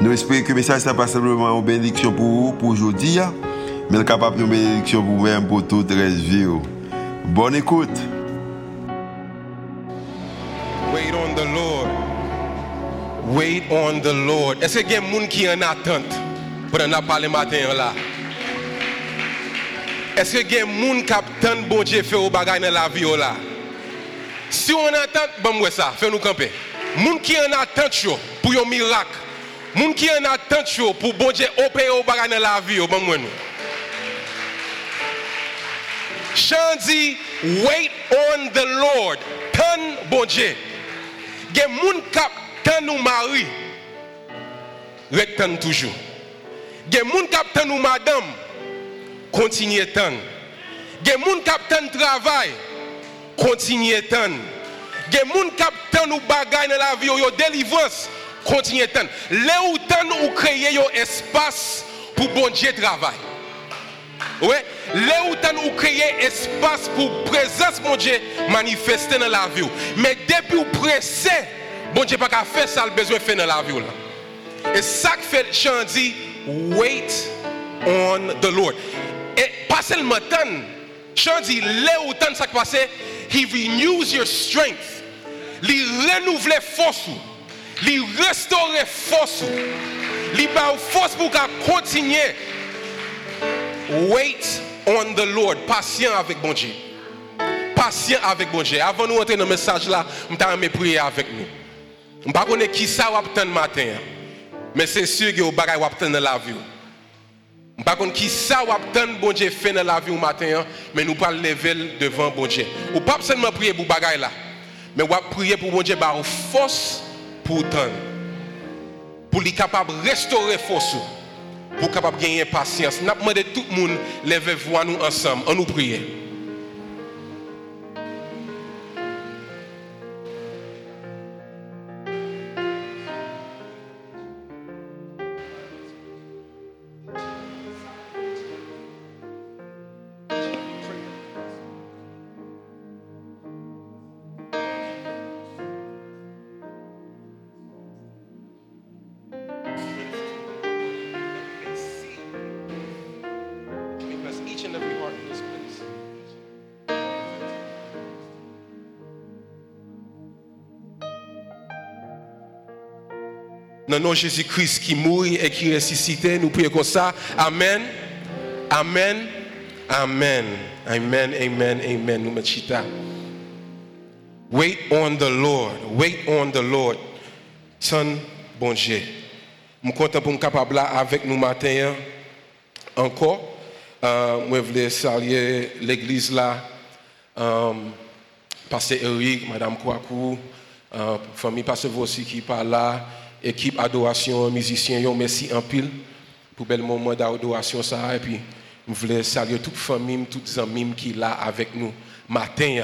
Nous espérons que le message n'est pas simplement une bénédiction pour vous, pour aujourd'hui, mais capable de bénédiction pour vous-même, pour toute la vie. Bonne écoute. Wait on the Lord. Wait on the Lord. Est-ce qu'il y a des gens qui en attente? Pour nous parler matin là? Est-ce qu'il y a des gens qui attendent bon Dieu faire au bagage dans la vie là? Si on attend, bon ça, fais-nous camper. Moun qui en attente pour un miracle. Moun qui en attente pour bon Dieu opérer au bagage dans la vie, bon moi nous. Chant dit, wait on the Lord. Tan bon Dieu. Gen moun kap tan nou mari. Retan toujours. Gen moun kap tan nou madame. Continue tan. Gen moun kap tan travail. Continue tan. Gen moun kap tan nou bagay dans la vie yo délivrance. Continue tan. Le ou tan ou créer yo espace pour bon Dieu travail. Ouais, là où tu créé espace pour présence mon Dieu manifester dans la vie. Mais depuis vous pressé, bon Dieu pas qu'à faire ça le besoin faire dans la vie là. Et ça que fait Jean dit wait on the Lord. Et pas seulement tant, Jean dit là où tant ça qui passe, he renews your strength. Il renouvelle force. Il restaure force. Il bat force pour continuer. Wait on the Lord. Patient avec bon Dieu. Patient avec bon Dieu. Avant nous entrer dans le message là, je vais prier avec nous. Je ne sais pas qui ça va attendre matin. Mais c'est sûr que vous allez attendre dans la vie. Je ne sais pas qui ça va attendre bon Dieu fait dans la vie matin. Mais nous pas lever devant bon Dieu. Ou pas seulement prier pour bagaille là. Mais va prier pour bon Dieu par force pour attendre. Pour lui capable de restaurer force pour capable gagner patience. N'a demandé tout le monde lever voix nous ensemble, on nous prier. Le nom de Jésus-Christ qui mourit et qui ressuscité, nous prions comme ça. Amen. Amen. Amen. Amen. Amen. Amen. Nous mettons Wait on the Lord. Wait on the Lord. Son bon Dieu. Je suis content pour capable avec nous matin encore. Euh, je voulais saluer l'église là. Euh, Pasteur Eric, Madame Kouakou, euh, famille Pasteur Vossi qui parle là, équipe adoration, musiciens, yo, merci en pile pour bel moment d'adoration. Et puis, je voulais saluer toute famille, toutes les amis qui là avec nous matin.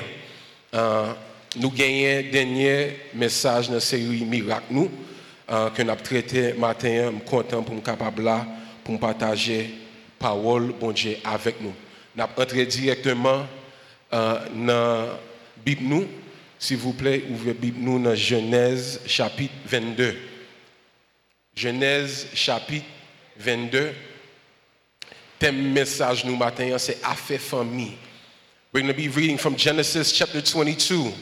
Euh, nous gagnons dernier message dans la série Miracle nous euh, que nous avons traité matin. Je suis content pour me capable là partager parole bon Dieu avec nous. Nous allons entrer directement euh, dans la Bible. S'il vous plaît, ouvrez la Bible dans Genèse chapitre 22. Genèse chapitre 22. Thème message nous matin, c'est affaire famille. We're going to be reading from Genesis chapter 22.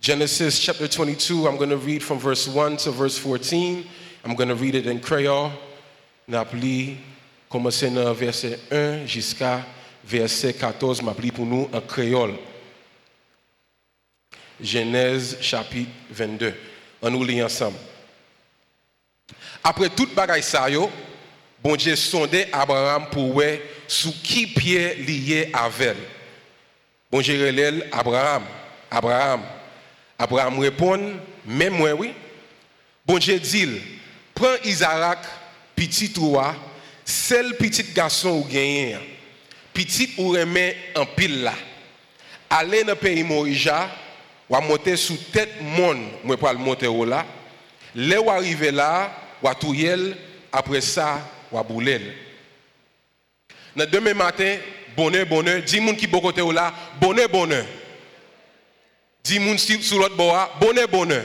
Genesis chapter 22, I'm going to read from verse 1 to verse 14. I'm going to read it in Creole. N'appli, commencer dans verset 1 jusqu'à verset 14, m'appli pour nous en créole. Genèse chapitre 22. On nous lit ensemble. Après toute bagaille ça yo, bon Dieu sondé Abraham pour voir sous qui pied lié avec. Bon Dieu relève Abraham, Abraham. Abraham répond, même moi oui. Bon Dieu dit, prends Isaac, petit toi, seul petit garçon ou gagné, petit ou remet en pile là. Aller dans le pays Morija, ou monter sous tête monde, moi pas le monter là. Là ou arriver là, ou touyel, après ça, ou bouler. Dans demain matin, bonheur, bonheur, 10 moun qui beaucoup là, bonheur, bonheur. 10 moun sur l'autre bord, bonheur, bonheur.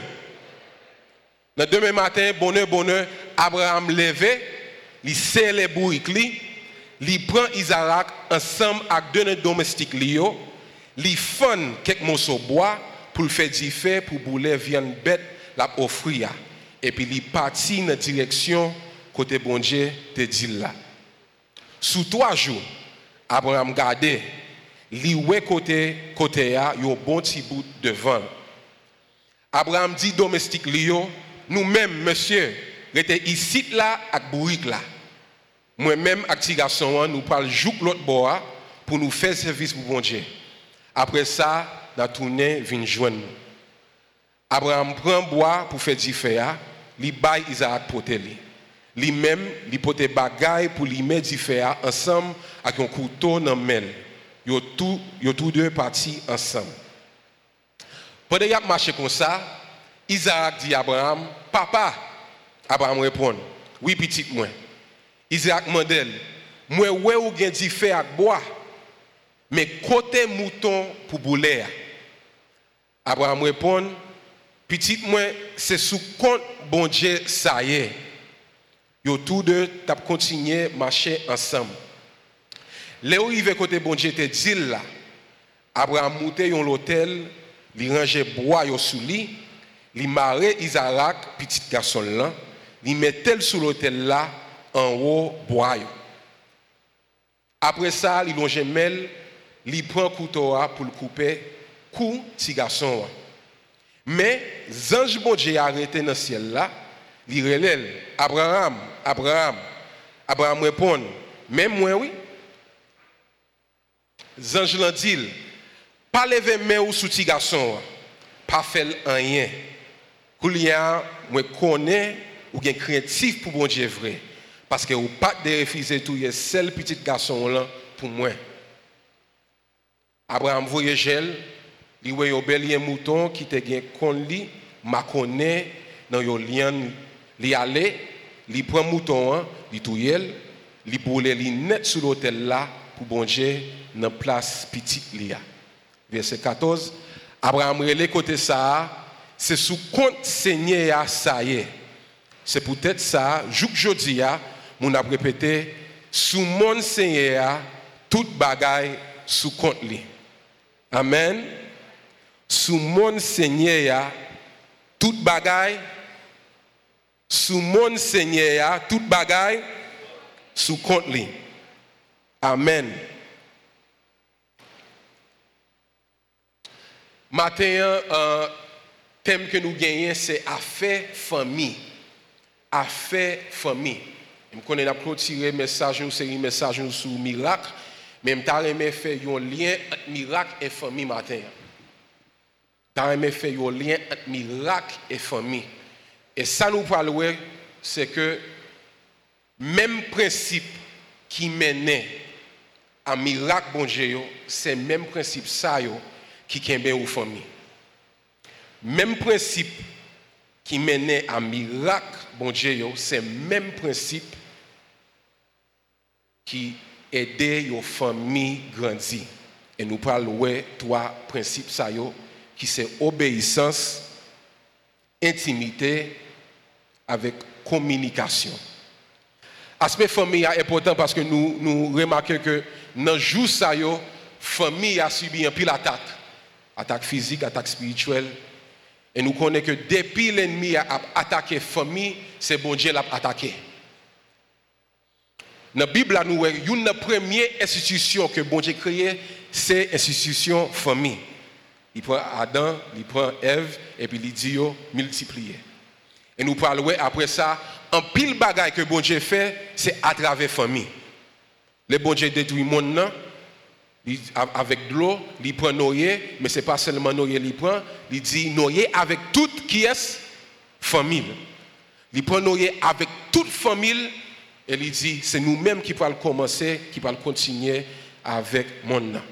Demain matin, bonheur, bonheur, Abraham levé, il serre les bourriques, il prend Isaac ensemble avec deux domestiques il fun quelques morceaux de bois pour le faire differ pour bouler viande bête la offrir et puis il partit dans la direction côté bon Dieu te dit. Sous trois jours, Abraham gardait, li ouais côté côté a yo bon petit bout de vent. Abraham dit domestique lio, nous-mêmes monsieur, était ici là avec bourrique là. Moi-même avec garçon nous parlons jouk l'autre bois pour nous faire service pour bon Dieu. Après ça, la tournée vient joindre. Abraham prend bois pour faire du il baille Isaac pour lui. Lui-même, il pote bagaille pour lui mettre du fer ensemble avec un couteau dans le main. Ils tous tous deux partis ensemble. Pendant qu'il a marché comme ça, Isaac dit à Abraham, Papa, Abraham répond, Oui, petit moi. Isaac mandel, moi, ouais, ou gen avec bois, mais côté mouton pour bouler. Abraham répond, Petit moi, c'est sous compte bon Dieu, ça y est. Yo tous deux t'a continué marcher ensemble. Les arrivé côté bon Dieu te dit là. Abraham monté yon l'hôtel, li rangeait bois yo sous lit, li maré Isaac petit garçon là, li sous l'hôtel là en haut bois. Après ça, li longe mel, li prend couteau pour le couper cou petit garçon. Mais ange bon Dieu arrêté dans le ciel là, il Abraham, Abraham. Abraham répond, même moi oui. Ange l'ont dit, pas lever main ou sous petit garçon, pas faire rien. Koulia, moi connais ou bien créatif pour bon Dieu vrai. Parce que ou pas de refuser tout, il seul petit garçon là pour moi. Abraham voyait il voyait un bel mouton qui te gen kon li, ma connaît dans yo lien li aller, li prend mouton, li touyel, li boule li net sur l'hôtel là pour bon Dieu dans place petite lia. Verset 14. Abraham relé côté ça, c'est sous compte Seigneur ça y est. C'est peut-être ça, jouk jodi a, mon a répété, sous mon Seigneur, toute bagaille sous compte li. Amen. Sous mon Seigneur, toute bagaille sous mon Seigneur, toute bagaille sous compte. Amen. Matin, euh, thème que nous gagnons, c'est affaire famille. Affaire famille. Je connais la clôturer message, une série message sur miracle, mais je aimé faire un lien entre miracle et famille matin. Je aimé faire lien entre miracle et famille. Et ça nous parle, c'est que même principe qui menait à miracle bon c'est même principe ça qui bien aux familles. Même principe qui menait à miracle bon c'est même principe qui aidait aux familles grandir. Et nous parlons ouais trois principes ça qui c'est obéissance, intimité avec communication. Aspect famille est important parce que nous, nous remarquons que dans le jour ça, la famille a subi un pile attaque. Attaque physique, attaque spirituelle. Et nous connaissons que depuis l'ennemi a attaqué la famille, c'est bon Dieu l'a attaqué. Dans la Bible, nous une première institution que bon Dieu a créée, c'est l'institution famille. Il prend Adam, il prend Ève, et puis il dit multiplier. Et nous parlons après ça, un pile bagaille que bon Dieu fait, c'est à travers la famille. Le bon Dieu détruit le monde avec de l'eau, il prend noyer, mais ce n'est pas seulement noyer, il prend, il dit noyer avec toute qui est famille. Il prend noyer avec toute famille Et il dit, c'est nous-mêmes qui allons commencer, qui allons continuer avec mon nom.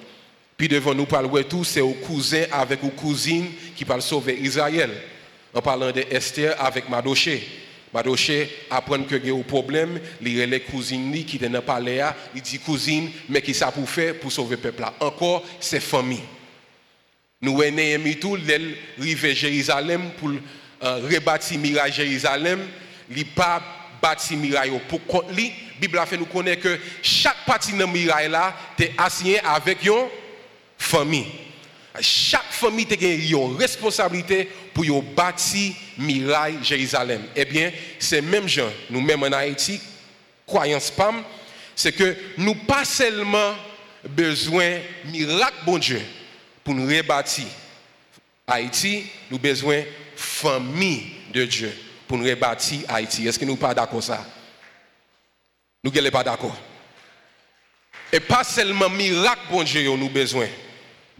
Puis devant nous parler tout, c'est aux cousins avec aux cousines qui parlent sauver Israël. En parlant de Esther avec Madoché. Madoché apprend que y a un problème, il les cousines qui étaient dans le palais, il dit cousine, mais qui ça pour faire pour sauver le peuple là? Encore, c'est famille. Nous, Néhémie tout, elle arrive Jérusalem pour euh, rebâtir miraille Jérusalem, il pas bâti miraille pour contre lui. La Bible fait nous connaître que chaque partie de miraille là, est assigné avec une famille. Chaque famille a une responsabilité pour bâtir miraille Jérusalem. Eh bien, c'est même gens, nous-mêmes en Haïti, croyance PAM, c'est que nous pas seulement besoin miracle bon Dieu pour nous rebâtir Haïti, nous besoin de famille de Dieu pour nous rebâtir Haïti. Est-ce que nous pas d'accord ça? Nous ne sommes pas d'accord? Et pas seulement miracle bon Dieu nous besoin.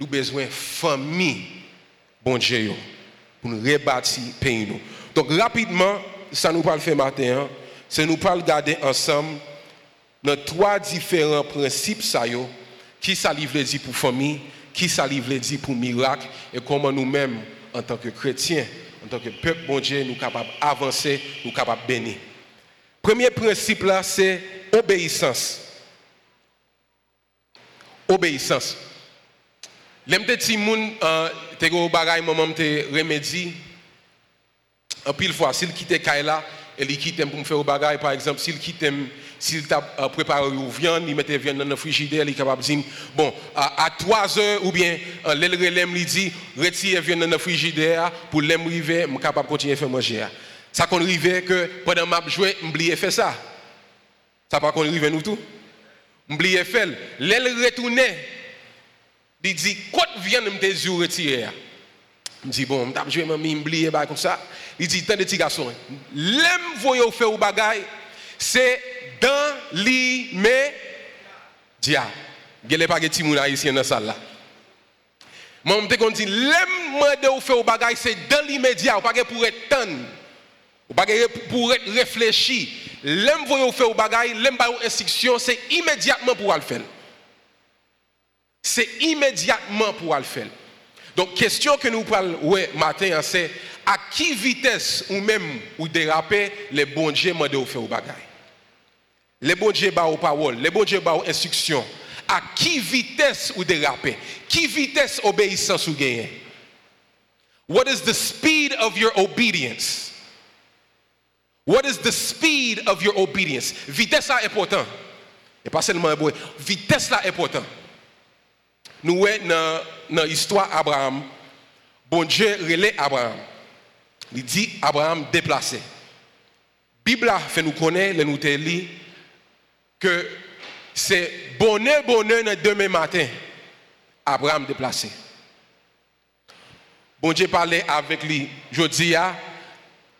Nous avons besoin de famille bon Dieu pour nous rebâtir le pays. Donc rapidement, ça nous parle faire matin, hein. c'est nous parle garder ensemble nos trois différents principes ça qui ça livre dit pour famille, qui ça livre dit pour miracle et comment nous-mêmes en tant que chrétiens, en tant que peuple bon Dieu, nous capables d'avancer, nous capables de bénir. Premier principe là, c'est obéissance. Obéissance. L'aime de petit monde, te go bagay maman te remédie. En pile fois, s'il il quitte pour me faire au bagay, par exemple, s'il quitte, s'il t'a préparé une viande, il mettait viande le frigidaire, capable de dire, bon, à, 3 heures, ou bien, l'aile relève, il dit, retire viande le frigidaire, pour l'aime river, je suis capable de continuer à faire manger. Ça qu'on arrive que pendant que je joué, je faire ça. Ça pas qu'on arrive nous tout. Je faire. L'aile retournait, il dit, quoi viande me tes yeux retirés? Je dis, bon, je vais m'oublier comme ça. Il dit, tant de petits garçons, l'aime voyez faire au bagay, c'est dans l'immédiat. Il n'y a pas de petits ici dans la salle là. Moi, je me dis, l'aime de faire au bagay, c'est dans l'immédiat, pas pour être temps. Pas pour être réfléchi. L'aime voyez faire au bagay, l'aime pas instruction, c'est immédiatement pour le faire. C'est immédiatement pour le faire. Donc, question que nous parlons ouais, matin, c'est à qui vitesse ou même ou déraper les bons dieux demandent de faire au bagay. Les bons dieux ba aux paroles, les bons dieux ba aux instructions. À qui vitesse ou déraper? Qui vitesse obéissance ou gagner? What is the speed of your obedience? What is the speed of your obedience? Vitesse là important. Et pas seulement vitesse là important. Nous voyons dans l'histoire d'Abraham, bon Dieu relève Abraham. Il dit Abraham déplacé. La Bible fait nous connaître, nous dit que c'est bonheur, bonheur demain matin. Abraham déplacé. Bon Dieu parlait avec lui. Je dis,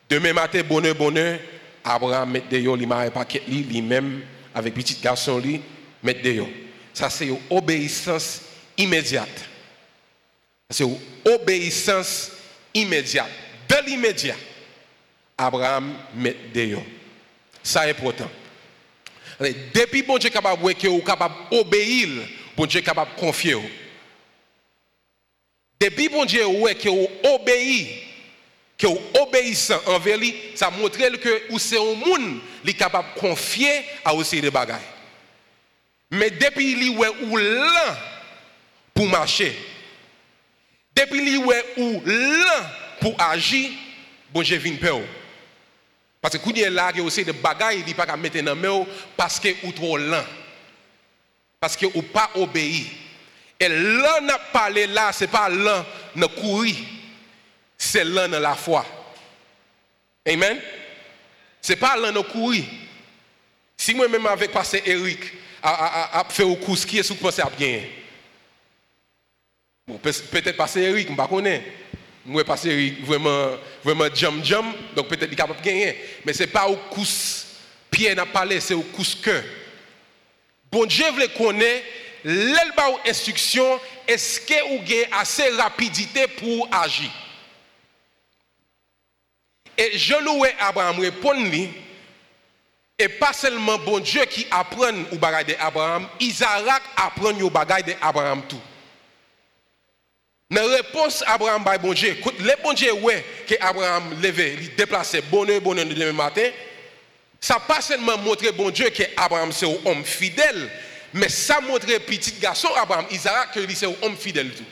demain matin, bonheur, bonheur. Abraham met dehors, il m'a paquet lui-même, avec petit garçon, lui, met dehors. Ça, c'est obéissance immédiate. C'est obéissance immédiate. De l'immédiat, Abraham met dehors. Ça est important. Depuis bon Dieu capable de capable d'obéir, bon Dieu capable de confier. Depuis bon Dieu est obéit, que vous obéissant envers lui, ça montre que vous c'est un monde qui capable de confier à aussi des bagages. Mais depuis lui où lent pour marcher, depuis lui où lent pour agir, bon Dieu vient peur. Parce que quand il a là, il y a aussi des bagages, il ne pas mettre dans main parce que vous trop lent. Parce que vous pas obéi. Et l'un n'a parlé là, ce n'est pas l'un n'a couru. C'est l'un dans la foi. Amen? Ce n'est pas l'un n'a couru. Si moi-même avec pasteur Eric, a, fait au cours, qui est que vous à bien? Peut-être pasteur Eric, je ne connais pas. Moi, parce que vraiment, vraiment jam jam, donc peut-être qu'il est capable de gagner. Mais ce n'est pas au coup pied n'a parlé, c'est au coup cœur. Bon Dieu veut connaître l'elba ou instruction, est-ce que vous avez assez rapidité pour agir? Et je louais Abraham répond lui, Et pas seulement bon Dieu qui apprend au bagage d'Abraham, Isaac apprend au bagage d'Abraham tout. La réponse Abraham by bon Dieu, les bon Dieu ouais que Abraham levé, il déplacé bonheur bonheur le demain matin, ça pas seulement montrer bon Dieu que Abraham c'est un homme fidèle, mais ça montre petit garçon Abraham, Isaac que c'est un homme fidèle tout.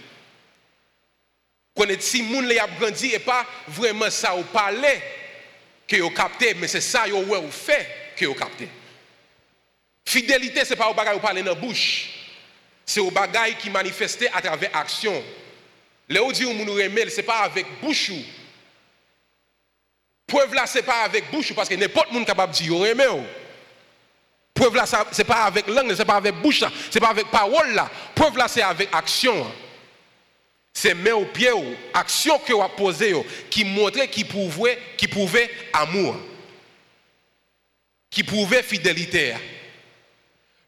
Connaître si moun les a grandi et pas vraiment ça au parler que vous capté, mais c'est ça vous ouais, fait que vous capté. Fidélité, ce n'est pas au bagage vous parler dans la bouche. C'est au bagage qui manifesté à travers action. Là où dit que nous ce n'est pas avec bouche. Preuve là, ce n'est pas avec bouche, parce que n'importe qui capable de dire vous aimez. Preuve là, ce n'est pas avec langue, ce n'est pas avec bouche, ce n'est pas avec parole là. Preuve là, c'est avec action. C'est main au pied, action que vous posée, qui montrait, qui prouvait, qui prouvait amour, qui prouvait fidélité.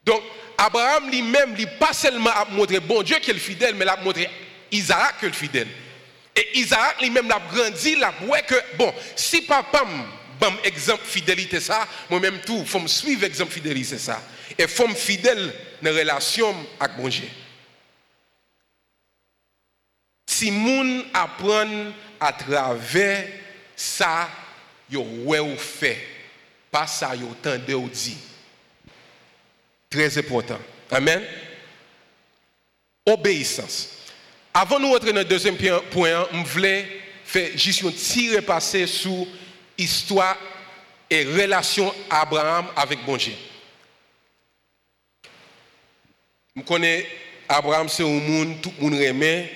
Donc, Abraham lui-même, il pas seulement a montré bon Dieu qui est fidèle, mais il a montré Isaac qui est fidèle. Et Isaac lui-même l'a grandi, l'a ouais que, bon, si papa bon exemple fidélité ça, moi-même tout, faut me suivre exemple fidélité ça. Et faut me fidèle dans la relation avec bon Dieu. Si moun apprend à travers ça, yo ouais ou fait, pas ça yo tende ou dit. Très important. Amen. Obéissance. Avant de nous rentrer dans le deuxième point, je voulais faire juste un petit repasser sur l'histoire et relation Abraham avec bon Dieu. Je connais Abraham, c'est un monde, tout le monde aime,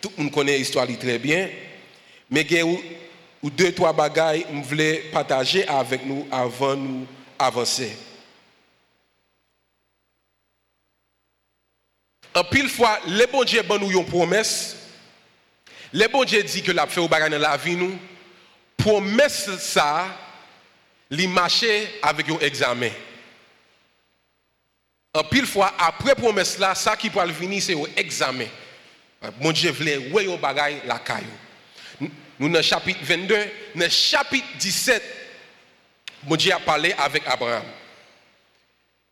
tout le monde connaît l'histoire très bien, mais il y a deux, trois bagailles que je voulais partager avec nous avant de nous avancer. En pile fois, les bon Dieu bon nous une promesse. Les bon Dieu dit que l'a fait au bagage dans la vie nous. Promesse ça, li avec un examen. En pile fois, après promesse là, ça qui peut venir, c'est un examen. Mon Dieu voulait ouais un bagage la caillou. Nous dans chapitre 22, dans le chapitre 17, mon Dieu a parlé avec Abraham.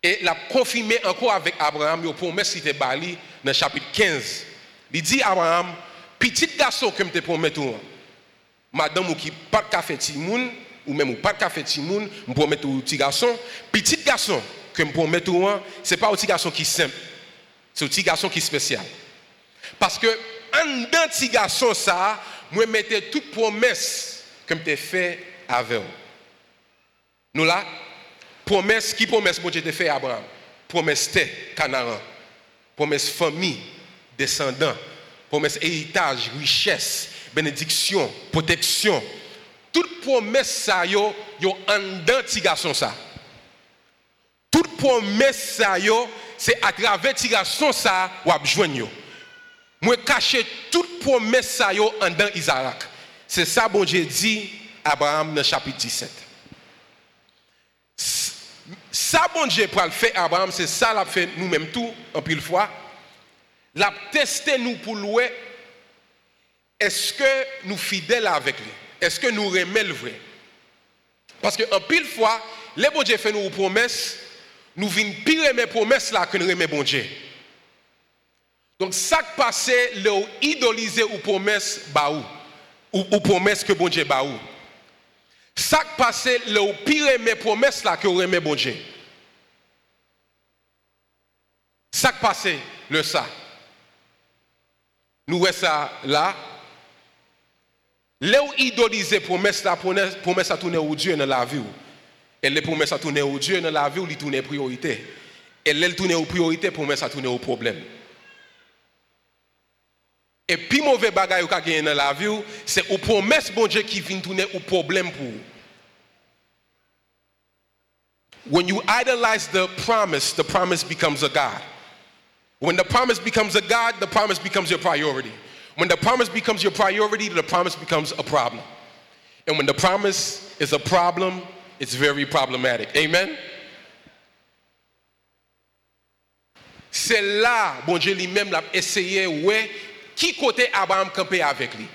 Et l'a confirmé encore avec Abraham, il promesse qui était bali dans le chapitre 15. Il dit à Abraham, petit garçon que je te promets tout, madame qui pas de café timoun, ou même pas de café timoun, je promets tout petit garçon, petit garçon que je promets tout, ce n'est pas un petit garçon qui est simple, c'est un petit garçon qui est spécial. Parce que en d'un petit garçon ça, moi mettais toute promesse que je t'ai fait avec Nous là, Promesse, qui promesse bon Dieu te fait Abraham? Promesse te, Canaan. Promesse famille, descendant. Promesse héritage, richesse, bénédiction, protection. Toute promesse ça yo, yo en garçon ça. Toute promesse ça yo, c'est à travers petit garçon ça ou yo. Moi cacher toute promesse ça yo en dans Isaac. C'est ça bon Dieu dit Abraham dans chapitre 17. Ça, bon Dieu, pour le faire Abraham, c'est ça l'a fait nous-mêmes tout, en pile fois. L'a testé nous pour louer. Est-ce que nous fidèles avec lui? Est-ce que nous remettons le vrai? Parce que en pile fois, les bon Dieu fait nous promesses, nous venons pire mes promesses là que nous remettons bon Dieu. Donc, ça qui passe, le idoliser ou promesse baou, ou, ou promesse que bon Dieu baou. Ça qui passe, le pire mes promesses là que vous aimez bon Dieu. Ça qui passe, le ça. Nous voyons ça là. Là où idoliser promesse la promesse à tourner au Dieu dans la vie. Et les promesses à tourner au Dieu dans la vie, il tourne priorité. Et là, tourner aux priorités, promesse à tourner au problème. Et puis mauvais bagage que gagné dans la vie, c'est aux promesses bon Dieu qui vient tourner au problème pour vous. When you idolize the promise, the promise becomes a God. When the promise becomes a God, the promise becomes your priority. When the promise becomes your priority, the promise becomes a problem. And when the promise is a problem, it's very problematic. Amen? C'est là, bon Dieu lui-même l'a essayé, ouais, qui côté Abraham campait avec lui.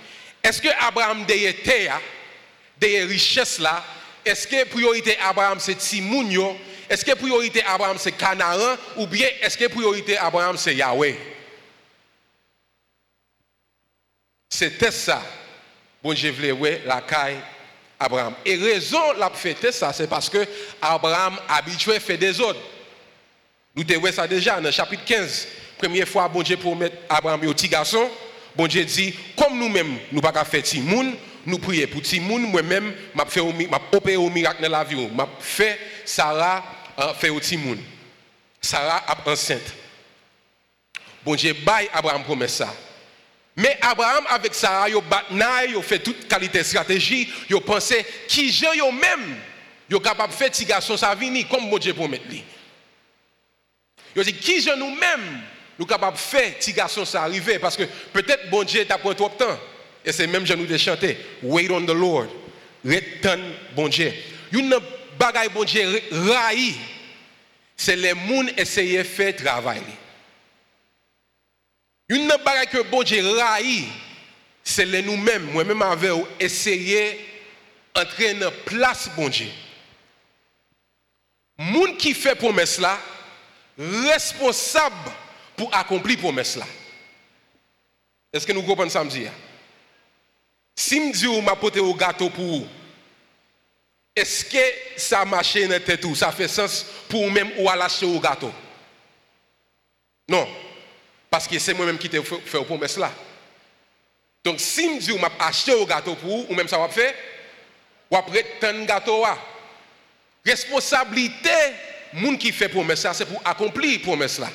Est-ce que Abraham derrière terre, derrière richesse là, est-ce que priorité Abraham c'est Timoun yo? Est-ce que priorité Abraham c'est Canaan ou bien est-ce que priorité Abraham c'est Yahweh? C'était ça. Bon, je voulais la caille Abraham. Et raison l'a fait ça, c'est parce que Abraham habitué fait des ordres. Nous avons ça déjà dans le chapitre 15. Première fois, bon Dieu mettre Abraham et petit garçon. Bon Dieu dit, comme nous-mêmes, nous ne pas faire Timoun, nous prions pour Timoun, moi-même, je opéré au miracle dans la vie. Je fait Sarah euh, fait au Timoun. Sarah est enceinte. Bon Dieu baille Abraham promesse ça. Mais Abraham avec Sarah, il a fait toute qualité de stratégie, il a pensé qui gens yo même, capable de faire petit garçon venir comme bon Dieu promet lui. Il a dit qui gens nous-mêmes nous capables de faire petit garçon arriver parce que peut-être bon Dieu t'a pris trop de temps. Et c'est même je nous de chanter wait on the Lord. Return bon Dieu. Une bagaille bon Dieu raï c'est les gens essayer de faire travail. Une bagaille que bon Dieu raï, c'est les nous-mêmes, moi-même avec essayer d'entrer dans place bon Dieu. Moun qui fait promesse là, responsable pour accomplir promesse là. Est-ce que nous comprenons ça me? Si je dis m'a porté au gâteau pour vous, est-ce que ça marche dans tête Ça fait sens pour même ou à lâcher au gâteau? Non. Parce que c'est moi-même qui t'ai fait une promesse là. Donc si je dis m'a acheté au gâteau pour vous, ou même ça va faire, ou après un gâteau Responsabilité moun qui fait promesse là, c'est pour accomplir promesse là.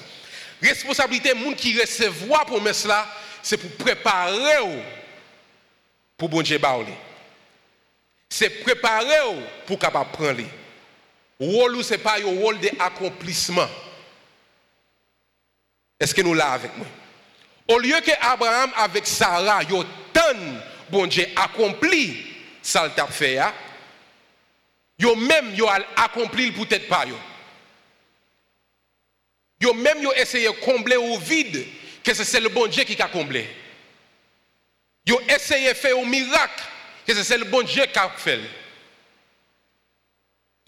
Responsabilité moun qui recevoir promesse là, c'est pour préparer pour bon Dieu C'est préparer pour capable prendre. Rôle c'est pas un rôle d'accomplissement. Est-ce que nous l'avons avec moi? Au lieu que Abraham avec Sarah, yo tant bon Dieu accompli ça le fait, yo même yo accompli peut-être pas yo. Yo même yo essayé de combler au vide que c'est le bon Dieu qui a comblé. Yo essayé de faire un miracle c'est le bon Dieu qui a fait.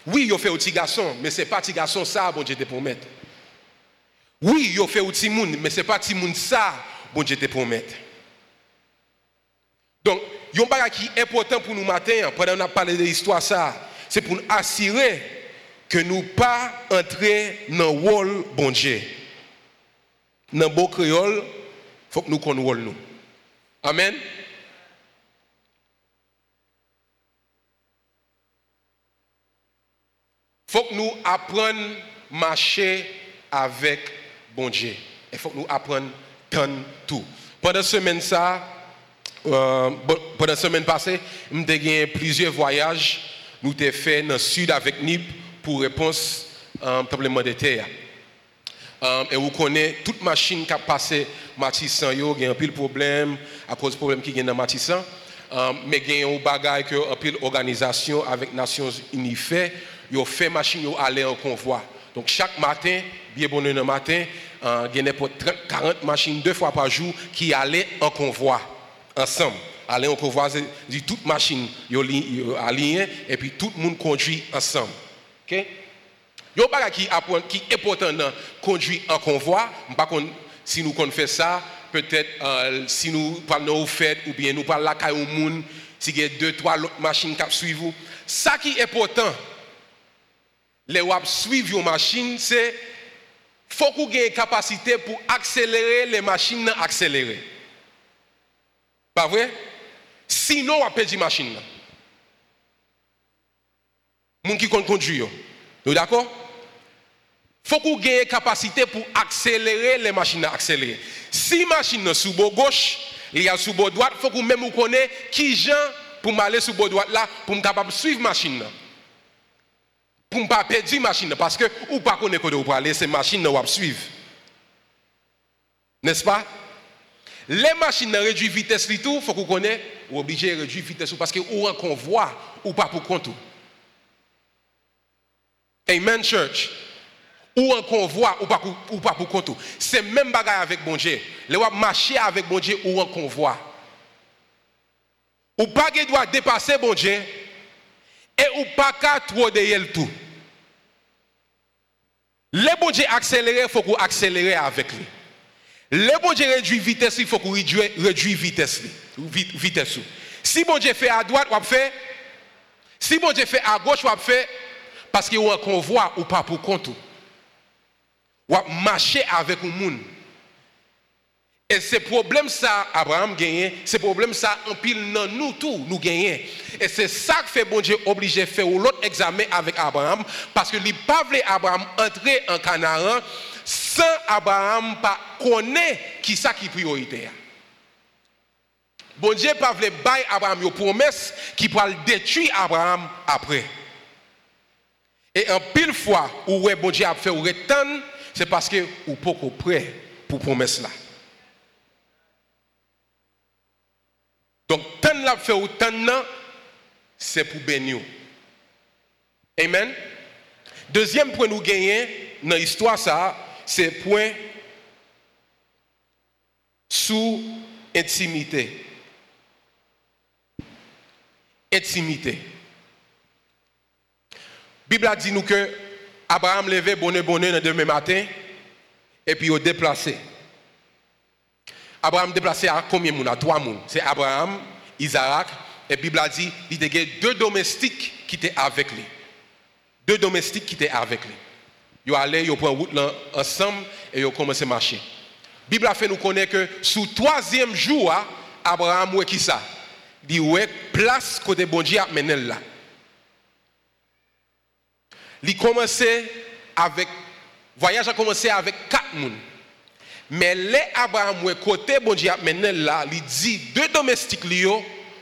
Oui, yo fait un petit garçon, mais c'est pas petit garçon ça bon Dieu te promet. Oui, yo fait un petit monde, mais c'est pas petit monde ça bon Dieu te promet. Donc, yon bagage qui est important pour nous matin, pendant qu'on a parlé de l'histoire ça, c'est pour nous assurer que nous pas entrer dans le rôle bon Dieu. Dans le beau créole, il faut que nous connaissions nous. Amen. Faut que nous apprenions à marcher avec bon Dieu. Il faut que nous apprenions tout. Pendant semaine ça, euh, pendant semaine passée, nous avons plusieurs voyages. Nous dans le sud avec NIP pour réponse euh, tremblement de terre. Euh, et vous connaissez toute machine qui a passé Matissan, il y a un pile problème à cause du problème qui est dans Matissan. Euh, mais il y a un bagage que un pile organisation avec Nations Unies fait, ils fait machine aller en convoi. Donc chaque matin, bien bon le matin, euh, il y a 40 machines deux fois par jour qui allaient en convoi ensemble. Aller en convoi, c'est toute machine alignées et puis tout le monde conduit ensemble. OK? Yo pas qui qui est important dans conduire en convoi, si nous fait ça, peut-être euh, si nous parlons aux fêtes ou bien nous parlons là au monde, s'il y a deux trois autres machines qui suivent ça qui est important les wap suivre une machine c'est faut qu'on ait une capacité pour accélérer les machines accélérer. Pas vrai Sinon on perdre machine. Moun qui conduit nous d'accord faut qu'on ait une capacité pour accélérer les machines accélérer. Si machine sous bord gauche, il y a sous bord droite, faut qu'on même connaît qui gens pour m'aller sous bord droite là pour me capable suivre machine Pour ne pas perdre machine parce que ou pas connaître où pour aller ces machines va suivre. N'est-ce pas? Les machines réduisent vitesse li tout, faut qu'on connaît ou obligé de réduire vitesse parce que ou en convoi ou pas pour compte. Amen church ou en convoi ou pas, ou pas pour compte. C'est même bagaille avec bon Dieu. Les marcher avec bon Dieu ou en convoi. Ou pas qu'il doit dépasser bon Dieu Et ou pas qu'à trop de tout. Le bon Dieu accélérer, il faut qu'on accélère avec lui. Le bon Dieu réduit vitesse, il faut qu'on réduise vitesse. vitesse. Si bon Dieu fait à droite, on fait. Si bon Dieu fait à gauche, on fait. Parce qu'il y a un convoi ou pas pour compte. Ou marcher avec un monde. Et ce problème ça, Abraham gagne, ce problème ça, en pile dans nous tous, nous gagnons. Et c'est ça que fait bon Dieu obligé de faire l'autre examen avec Abraham, parce que il pas voulu Abraham entrer en Canaan sans Abraham pas connaître qui ça qui priorité. Bon Dieu pas voulu bailler Abraham une promesse qui pourra détruire Abraham après. Et en pile fois où bon Dieu a fait ou c'est parce que ou pas prêt pour promesse là. Donc, tant la fait ou tant c'est pour bénir. Amen. Deuxième point nous gagnons dans l'histoire, ça, c'est point sous intimité. Intimité. Bible a dit nous que Abraham levait bonheur le demain matin et puis il déplacé. Abraham déplacé à combien de monde? Trois personnes. C'est Abraham, Isaac, et la Bible a dit il y a deux domestiques qui étaient avec lui. Deux domestiques qui étaient avec lui. Ils allaient, ils prennent route ensemble et ils ont commencé à marcher. La Bible a fait nous connaître que sous le troisième jour, Abraham, ouais, qui ça? Il ouais, place côté bon Dieu à mener là. Il commencé avec, voyage a commencé avec quatre personnes. Mais les Abraham, côté bon Dieu, maintenant là, il dit deux domestiques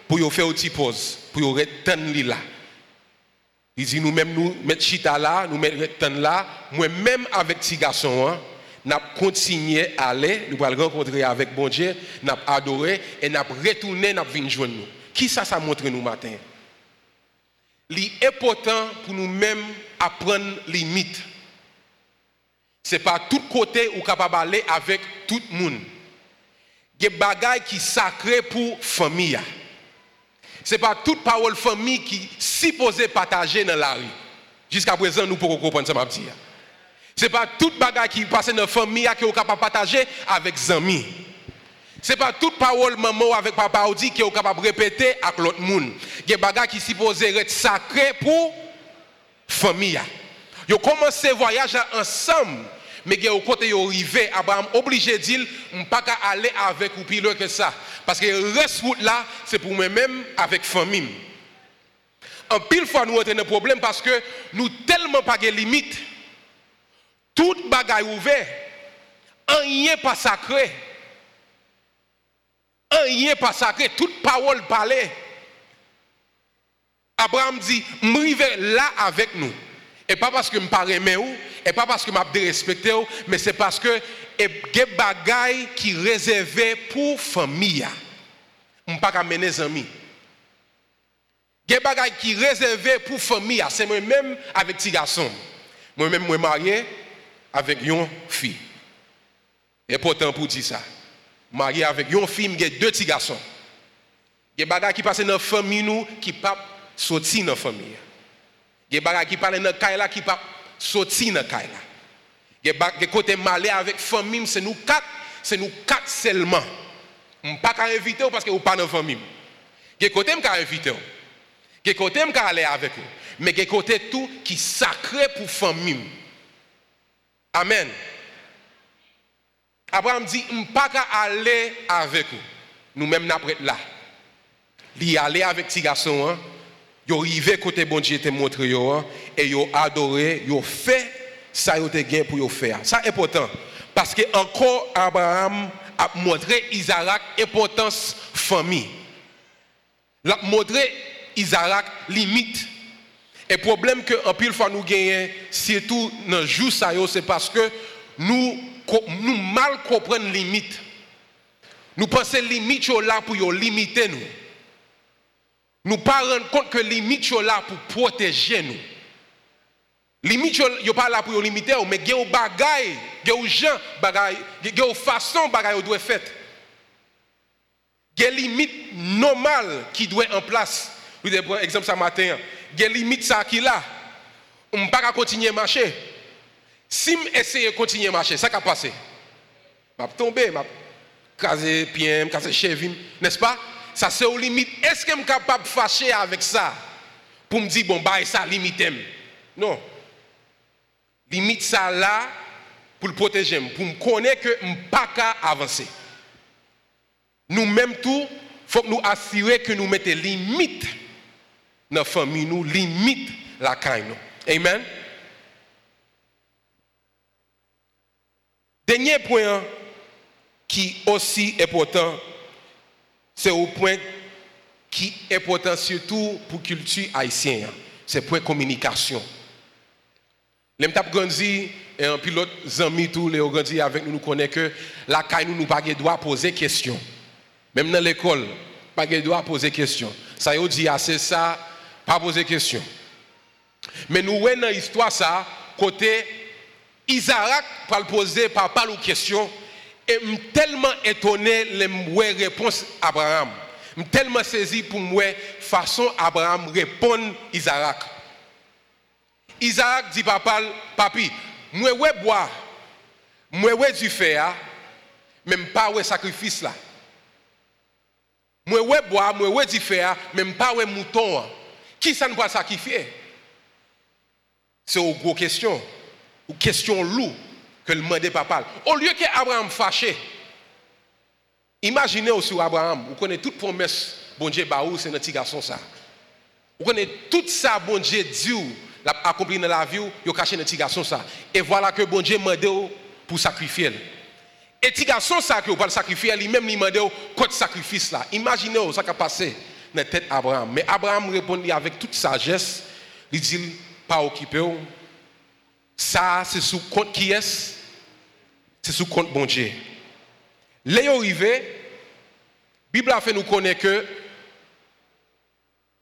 pour faire une petite pause, pour retenir là. Il dit nous-mêmes, nous mettons chita là, nous mettons là, moi-même avec petit garçon, hein, nous continué à aller, nous allons rencontrer avec bon Dieu, nous adoré et nous retourné, nous venir joindre nous. Qui ça, ça montre nous matin? L'important pour nous-mêmes apprendre les mythes. Ce n'est pas tout côté ou capable d'aller avec tout le monde. Il y a des bagailles qui sacrées pour la famille. Ce n'est pas toute parole famille qui supposée partager dans la rue. Jusqu'à présent, nous pouvons comprendre ça, Ce n'est pas toute bagaille qui passe dans la famille qui est capable de partager avec les amis. Ce n'est pas toute parole maman avec papa dit qui est capable de répéter avec l'autre monde. Il y a des bagailles qui supposées être sacrées pour la famille. Ils ont commencé voyage ensemble. Mais au côté où arrivé, Abraham obligé de dire, je ne pas aller avec ou plus que ça. Parce que le reste là, c'est pour moi-même avec famille. En pile fois, nous avons un problème parce que nous tellement pas de limites. Toute bagaille ouverte, rien pas sacré. Rien pas sacré, toute parole parlée. Abraham dit, je là avec nous. Et pas parce que je me aimé ou, et pas parce que je respecté ou, mais c'est parce que des bagailles qui réservées pour la famille. Peux pas mener les amis. Des bagailles qui réservées pour la famille. C'est moi-même avec petit garçon. Moi-même, suis marié avec une fille. Et pourtant, pour dire ça, marié avec une fille, j'ai deux petits garçons. Des bagailles qui passent dans la famille nous, qui pas sortir dans la famille. Des gens qui parlent dans le qui pas sortir dans le Il y a des côté malé avec famille, c'est nous quatre, c'est nous quatre seulement. Je ne pas inviter parce que vous pas dans la famille. Il des côtés qui inviter. Il des côtés qui aller avec vous. Mais il des côtés tout qui sacré pour la famille. Amen. Abraham dit, je ne pas aller avec vous. Nous-mêmes, nous là. Il aller avec petit garçon, hein? Yo arrivé côté bon Dieu te montré et yo adoré, yo fait ça yo te gain pour faire. Ça est important parce que encore Abraham a montré Isaac importance famille. L'a montré Isaac limite. Et problème que en pile fois nous gagnons surtout dans jour ça c'est parce que nous nous mal comprenons limite. Nous pensons limite là pour limiter nous. Nous ne pas rendre compte que sont là pour protéger nous. Les limites sont pas là pour limiter, mais il y a des bagailles, il y a des gens, il des façons faire. Il y a des limites normales qui doivent en place. Par exemple, ce matin, il y a limite ça qui là. On pas qu'à continuer à marcher. Si j'essaie de continuer à marcher, ça va passer. Je vais tomber, je vais casser pied, casser cheville, n'est-ce pas? Ça c'est aux limites. Est-ce que je capable de fâcher avec ça? Pour me dire, bon, bah, ça limite. Non. Limite ça là pour le protéger, pour me connaître que je ne pas avancer. Nous-mêmes tout, faut que nous assurer que nous mettons limite dans la famille, nous limite la caille. Amen? Dernier point qui aussi important, c'est au point qui est important surtout pour la culture haïtienne, c'est le point communication. Les grandi et un pilote zami tout les grandi avec nous nous connaît que la caille nous nous pas droit poser question. Même dans l'école, pas droit poser question. Ça y dit assez ça, pas poser question. Mais nous voyons dans l'histoire ça côté Isaac pour poser pas une question et suis tellement étonné les réponse Abraham. Je suis tellement saisi pour moi façon Abraham répondre Isaac. Isaac dit papa, papi, moi ouais bois, moi ouais du fer, même pas ouais sacrifice là. Moi ouais bois, moi ouais du fer, même pas ouais mouton. Qui ça ne pas sacrifier? C'est une grosse question, une question lourde que le demandait papa. Au lieu que Abraham fâché, imaginez aussi Abraham, vous connaissez toute promesse, bon Dieu, baou, c'est notre garçon ça? Vous connaissez tout ça, bon Dieu, Dieu l'a accompli dans la vie, il a caché dans petit garçon ça. Et voilà que bon Dieu m'a pour sacrifier. Et petit garçon ça que va le sacrifier, lui-même il m'a quoi sacrifice là. Imaginez ça qui a passé dans la tête d'Abraham. Mais Abraham répondit avec toute sagesse, il dit pas occupé. Ça c'est sous compte qui est C'est sous compte bon Dieu. Léo arrivé, la Bible a fait nous connaître que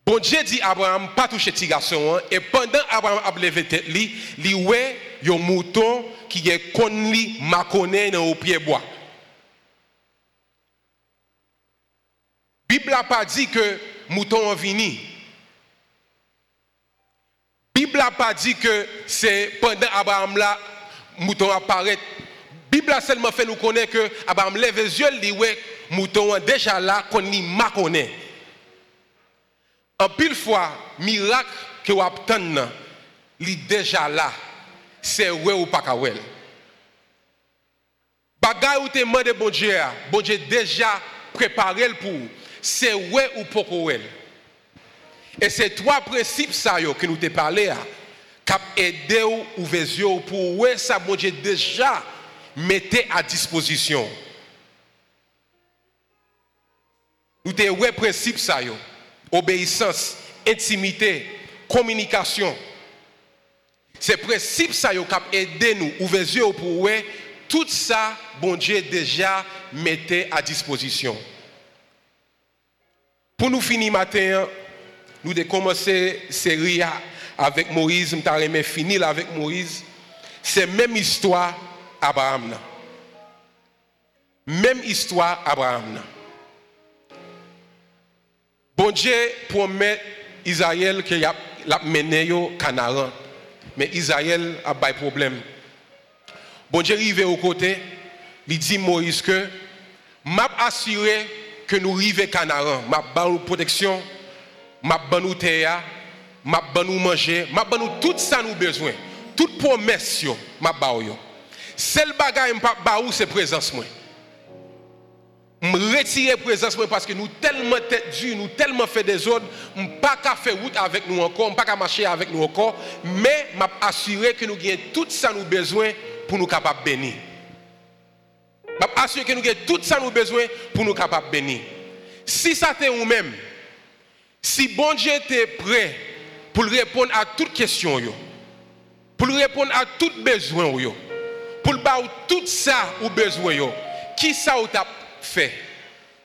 Bon Dieu dit à Abraham, pas toucher petit garçon. Hein. Et pendant Abraham a levé tête, li, li ouais, un mouton qui est connu, maconné dans le pied bois. Bible n'a pas dit que mouton est venu. Bible n'a pas dit que c'est pendant Abraham là, mouton apparaît. Bible a seulement fait nous connaître que Abraham lève les yeux, li ouais, mouton déjà là, qu'on y maconné. En pile fois, miracle que vous obtenez, il est déjà là. C'est ouais ou pas kawel. Bagay ou te demande bon Dieu, bon Dieu déjà préparé pour. C'est ouais ou pas kawel. Et c'est trois principes ça que nous te parlé qui aidé ou ouvrir yeux pour ouais ça bon Dieu déjà mettez à disposition. Nous te ouais principe ça yo obéissance, intimité, communication. Ces principes ça qui aidé nous ouvrir les yeux pour voir tout ça bon Dieu déjà mettait à disposition. Pour nous finir matin, nous avons commencé série avec Moïse, nous avons fini avec Moïse. C'est même histoire Abraham. Même histoire Abraham. Bon Dieu promet Israël qu'il a mené au Canaan. Mais Israël a pas de problème. Bon Dieu arrive au côté, il dit Moïse que m'a assuré que nous arrivons au Canaan. M'a donné protection, m'a donné terre, m'a donné manger, m'a donné tout ça nous besoin. Toute promesse m'a donné. Seul bagage m'a donné c'est présence moi me retirer présence parce que nous tellement tête dure, nous tellement fait des ordres, pas faire route avec nous encore, pas marcher avec nous encore, mais m'a assuré que nous avons tout ça nous besoin pour nous capables bénir. M'a assuré que nous avons tout ça nous besoin pour nous capables bénir. Si ça t'est ou même, si bon Dieu était prêt pour répondre à toutes questions pour répondre à tous besoins pour le tout ça ou besoin qui ça ou fait.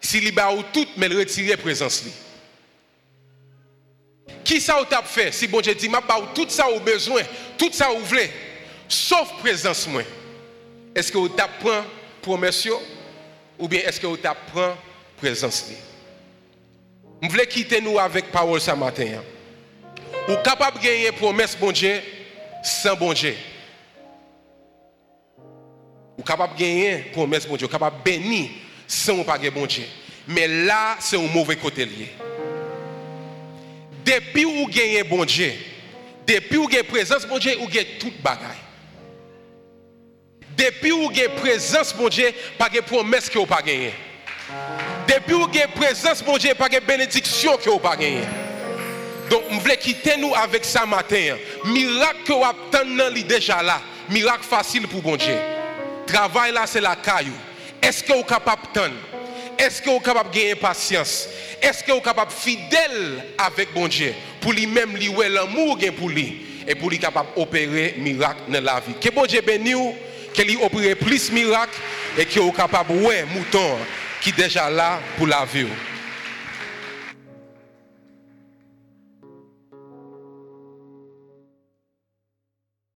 S'il y a tout mais le retirer présence qui ça ou t'a fait? Si bon Dieu dit m'a tout ça au besoin tout ça ou voulez sauf présence moi. Est-ce que vous t'apprend promesse ou bien est-ce que vous t'apprend présence Je voulais quitter nous avec parole ce matin. Ou capable de gagner promesse bon Dieu sans bon Dieu. Ou capable de gagner promesse bon Dieu, capable de bénir sans pas bon Dieu. Mais là, c'est un mauvais côté lié. Depuis où gagnez bon Dieu, depuis où gagnez présence bon Dieu, ou gagnez toute bagaille. Depuis où gagnez présence bon Dieu, pas de promesse que vous pas gagné. Depuis où gagnez présence bon Dieu, pas de bénédiction que vous pas gagné. Donc, je voulais quitter nous avec ça matin. Miracle que vous attendez déjà là. Miracle facile pour bon Dieu. Travail là, c'est la caillou. Est-ce que vous êtes capable d'attendre? Est-ce que vous êtes capable de gagner patience? Est-ce que vous êtes capable de fidèle avec bon Dieu? Pour lui-même, lui, l'amour pour lui. Et pour lui capable d'opérer miracle dans la vie. Que bon Dieu bénisse, que lui opère plus miracle et que vous capable de ouais, mouton qui est déjà là pour la vie.